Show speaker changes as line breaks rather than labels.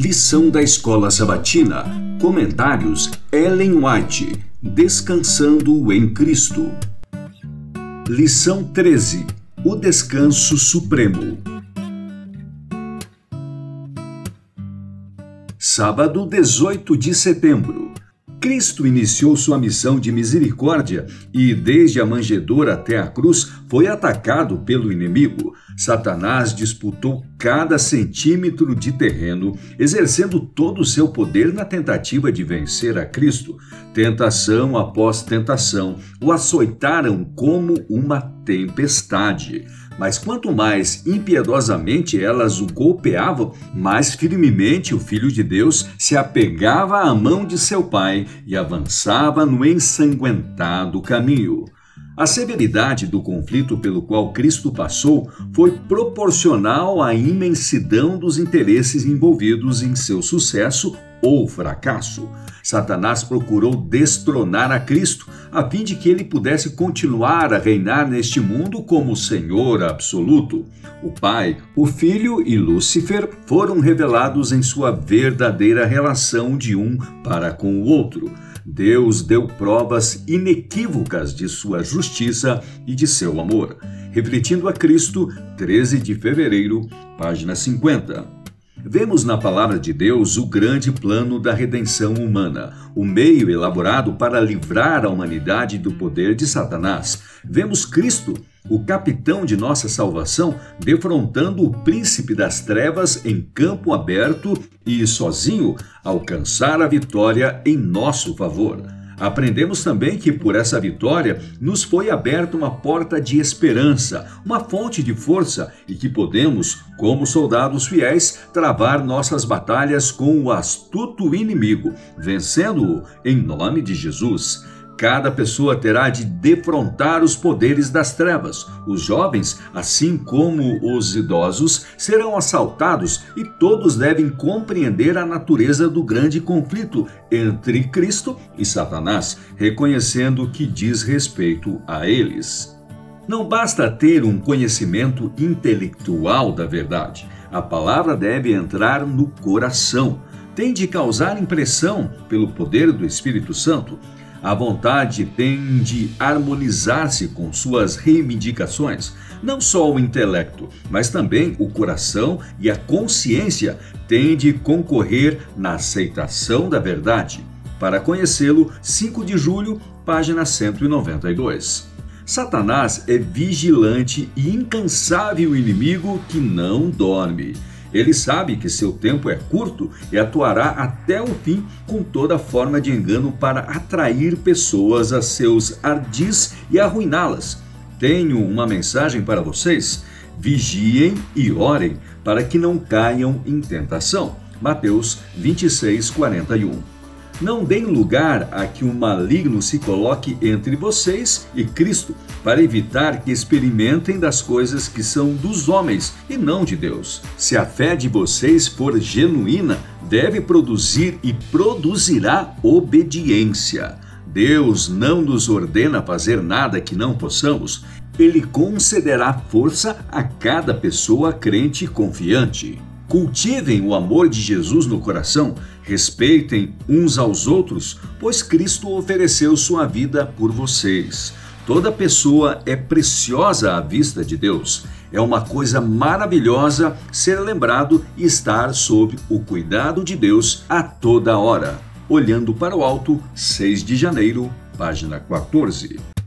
Lição da Escola Sabatina. Comentários Ellen White. Descansando em Cristo. Lição 13. O Descanso Supremo. Sábado 18 de setembro. Cristo iniciou sua missão de misericórdia e, desde a manjedoura até a cruz, foi atacado pelo inimigo. Satanás disputou cada centímetro de terreno, exercendo todo o seu poder na tentativa de vencer a Cristo. Tentação após tentação o açoitaram como uma tempestade. Mas quanto mais impiedosamente elas o golpeavam, mais firmemente o Filho de Deus se apegava à mão de seu Pai e avançava no ensanguentado caminho. A severidade do conflito pelo qual Cristo passou foi proporcional à imensidão dos interesses envolvidos em seu sucesso ou fracasso. Satanás procurou destronar a Cristo, a fim de que ele pudesse continuar a reinar neste mundo como Senhor absoluto. O Pai, o Filho e Lúcifer foram revelados em sua verdadeira relação de um para com o outro. Deus deu provas inequívocas de sua justiça e de seu amor. Refletindo a Cristo, 13 de fevereiro, página 50. Vemos na palavra de Deus o grande plano da redenção humana, o meio elaborado para livrar a humanidade do poder de Satanás. Vemos Cristo, o capitão de nossa salvação, defrontando o príncipe das trevas em campo aberto e, sozinho, alcançar a vitória em nosso favor. Aprendemos também que por essa vitória nos foi aberta uma porta de esperança, uma fonte de força e que podemos, como soldados fiéis, travar nossas batalhas com o astuto inimigo, vencendo-o em nome de Jesus. Cada pessoa terá de defrontar os poderes das trevas. Os jovens, assim como os idosos, serão assaltados e todos devem compreender a natureza do grande conflito entre Cristo e Satanás, reconhecendo que diz respeito a eles. Não basta ter um conhecimento intelectual da verdade. A palavra deve entrar no coração. Tem de causar impressão pelo poder do Espírito Santo a vontade tem de harmonizar-se com suas reivindicações. Não só o intelecto, mas também o coração e a consciência têm de concorrer na aceitação da verdade. Para conhecê-lo, 5 de julho, página 192. Satanás é vigilante e incansável inimigo que não dorme. Ele sabe que seu tempo é curto e atuará até o fim com toda forma de engano para atrair pessoas a seus ardis e arruiná-las. Tenho uma mensagem para vocês. Vigiem e orem para que não caiam em tentação. Mateus 26, 41. Não deem lugar a que o maligno se coloque entre vocês e Cristo, para evitar que experimentem das coisas que são dos homens e não de Deus. Se a fé de vocês for genuína, deve produzir e produzirá obediência. Deus não nos ordena fazer nada que não possamos. Ele concederá força a cada pessoa crente e confiante. Cultivem o amor de Jesus no coração, respeitem uns aos outros, pois Cristo ofereceu sua vida por vocês. Toda pessoa é preciosa à vista de Deus. É uma coisa maravilhosa ser lembrado e estar sob o cuidado de Deus a toda hora. Olhando para o alto, 6 de janeiro, página 14.